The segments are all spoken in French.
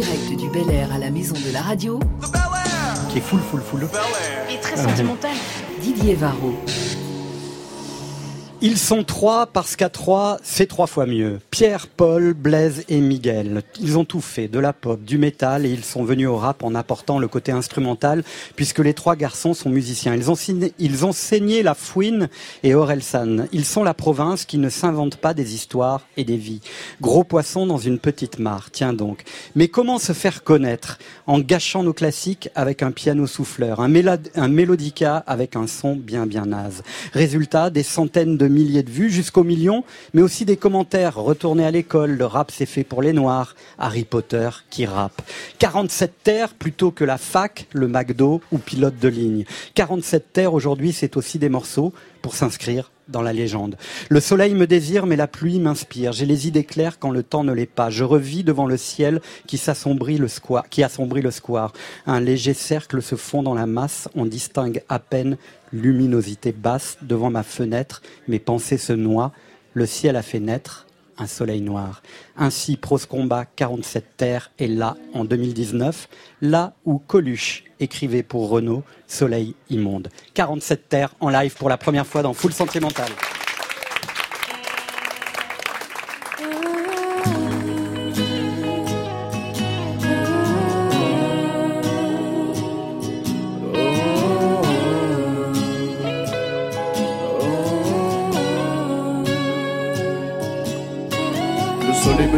direct du Bel Air à la maison de la radio, Qui est full, full, full. Et très sentimental. Didier Varro. Ils sont trois parce qu'à trois, c'est trois fois mieux. Pierre, Paul, Blaise et Miguel. Ils ont tout fait, de la pop, du métal, et ils sont venus au rap en apportant le côté instrumental, puisque les trois garçons sont musiciens. Ils ont, signé- ils ont saigné la fouine et Orelsan. Ils sont la province qui ne s'invente pas des histoires et des vies. Gros poisson dans une petite mare, tiens donc. Mais comment se faire connaître En gâchant nos classiques avec un piano souffleur, un, mélod- un mélodica avec un son bien bien naze? Résultat, des centaines de milliers de vues jusqu'aux millions, mais aussi des commentaires. Retournez à l'école, le rap c'est fait pour les noirs. Harry Potter qui rappe. 47 terres plutôt que la fac, le McDo ou pilote de ligne. 47 terres aujourd'hui c'est aussi des morceaux pour s'inscrire dans la légende. Le soleil me désire, mais la pluie m'inspire. J'ai les idées claires quand le temps ne l'est pas. Je revis devant le ciel qui s'assombrit le square, qui assombrit le square. Un léger cercle se fond dans la masse. On distingue à peine luminosité basse devant ma fenêtre. Mes pensées se noient. Le ciel a fait naître un soleil noir. Ainsi, Prose Combat 47 Terres est là en 2019, là où Coluche écrivait pour Renault Soleil immonde. 47 Terres en live pour la première fois dans Full Sentimental.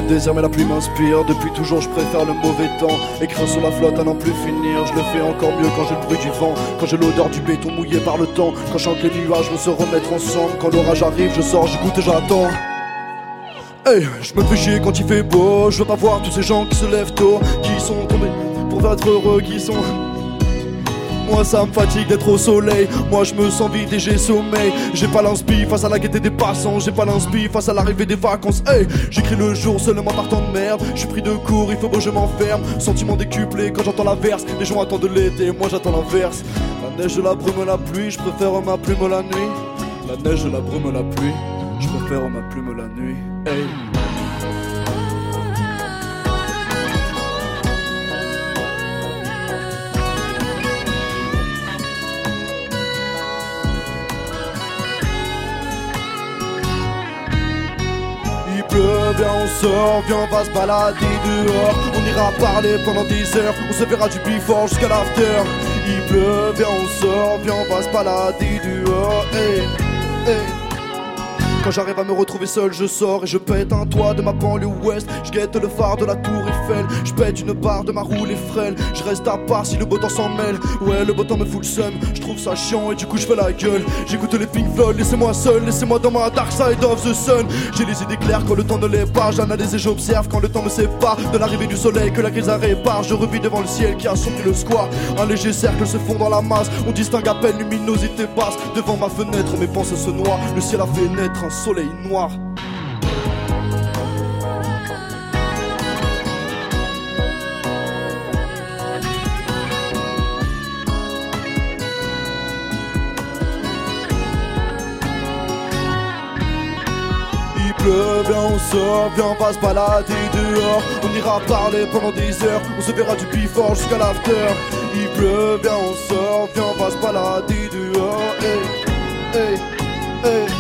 Le désire mais la pluie m'inspire. Depuis toujours je préfère le mauvais temps. Écrire sur la flotte à n'en plus finir. Je le fais encore mieux quand j'ai le bruit du vent. Quand j'ai l'odeur du béton mouillé par le temps. Quand je chante les nuages vont se remettre ensemble. Quand l'orage arrive je sors, j'écoute et j'attends. Hey, je me fais chier quand il fait beau. Je veux pas voir tous ces gens qui se lèvent tôt. Qui sont tombés pour être heureux Qui sont... Moi ça me fatigue d'être au soleil. Moi je me sens vide et j'ai sommeil. J'ai pas l'inspi face à la gaieté des passants. J'ai pas l'inspi face à l'arrivée des vacances. Hey J'écris le jour seulement par temps de merde. Je suis pris de court, il faut que je m'enferme. Sentiment décuplé quand j'entends la verse Les gens attendent l'été, moi j'attends l'inverse. La neige, la brume, la pluie. Je préfère ma plume la nuit. La neige, la brume, la pluie. Je préfère ma plume la nuit viens on sort, viens on va se balader dehors. On ira parler pendant des heures, on se verra du before jusqu'à l'after. Il pleut, viens on sort, viens on va se balader dehors. Hey, hey. J'arrive à me retrouver seul, je sors et je pète un toit de ma banlieue ouest. Je guette le phare de la tour Eiffel. Je pète une barre de ma roue, les frêles. Je reste à part si le beau temps s'en mêle. Ouais, le beau temps me fout le seum. Je trouve ça chiant et du coup je fais la gueule. J'écoute les Pink Floyd, laissez-moi seul, laissez-moi dans ma dark side of the sun. J'ai les idées claires quand le temps ne l'est pas. J'analyse et j'observe quand le temps me sépare de l'arrivée du soleil que la crise répare. Je revis devant le ciel qui a assombri le square. Un léger cercle se fond dans la masse. On distingue à peine luminosité basse. Devant ma fenêtre, mes pensées se noient. Le ciel a fait naître un soleil noir. Il pleut, viens on sort, viens on va se balader dehors On ira parler pendant des heures, on se verra du before jusqu'à l'after Il pleut, viens on sort, viens on va se balader dehors hey.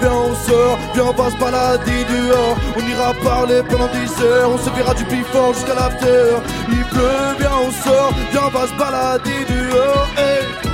Viens on sort, viens on va se balader dehors. On ira parler pendant des heures, on se verra du before jusqu'à l'after. Il pleut, viens on sort, viens on va se balader dehors. Hey.